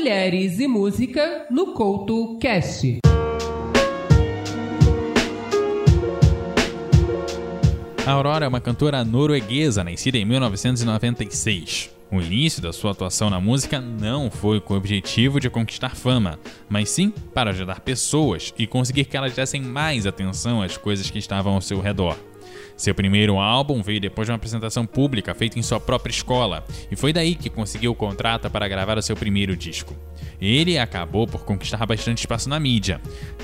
Mulheres e Música no Couto Cast. A Aurora é uma cantora norueguesa nascida em 1996. O início da sua atuação na música não foi com o objetivo de conquistar fama, mas sim para ajudar pessoas e conseguir que elas dessem mais atenção às coisas que estavam ao seu redor. Seu primeiro álbum veio depois de uma apresentação pública feita em sua própria escola, e foi daí que conseguiu o contrato para gravar o seu primeiro disco. Ele acabou por conquistar bastante espaço na mídia,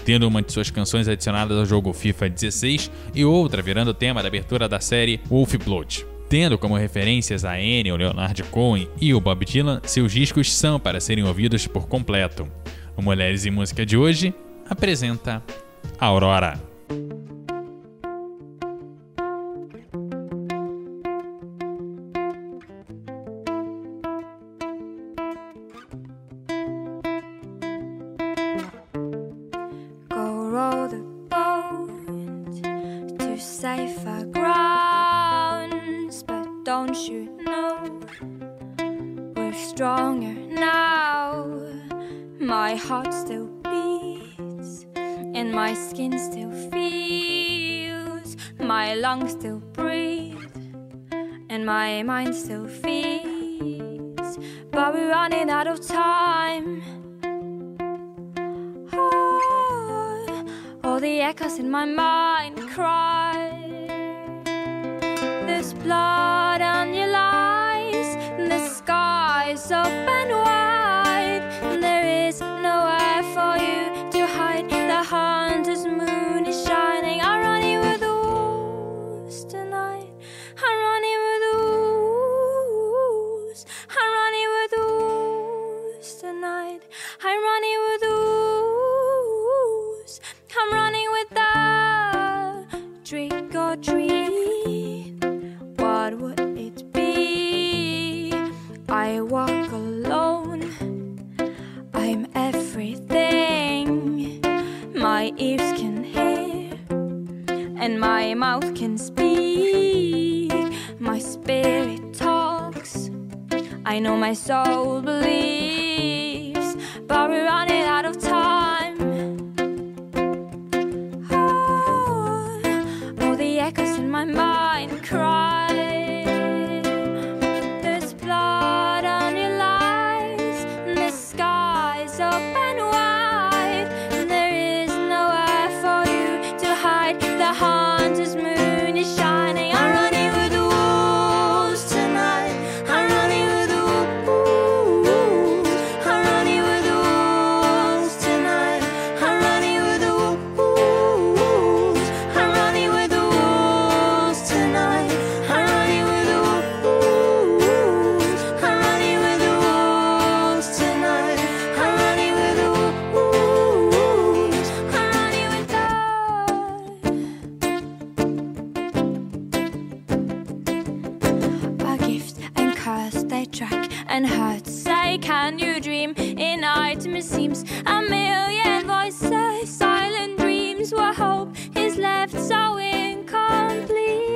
tendo uma de suas canções adicionadas ao jogo FIFA 16 e outra virando tema da abertura da série Wolf Blood. Tendo como referências a Annie, o Leonard Cohen e o Bob Dylan, seus discos são para serem ouvidos por completo. O Mulheres e Música de hoje apresenta Aurora. Safer grounds, but don't you know we're stronger now? My heart still beats, and my skin still feels, my lungs still breathe, and my mind still feels. But we're running out of time. Oh, all the echoes in my mind cry. There's blood ears can hear and my mouth can speak. My spirit talks. I know my soul believes, but we're running out of time. Oh, all the echoes in my mind cry. and hearts. Say, Can you dream? In Artemis seems a million voices, silent dreams where hope. Is left so incomplete.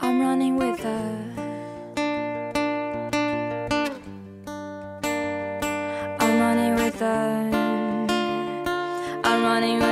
I'm running with a money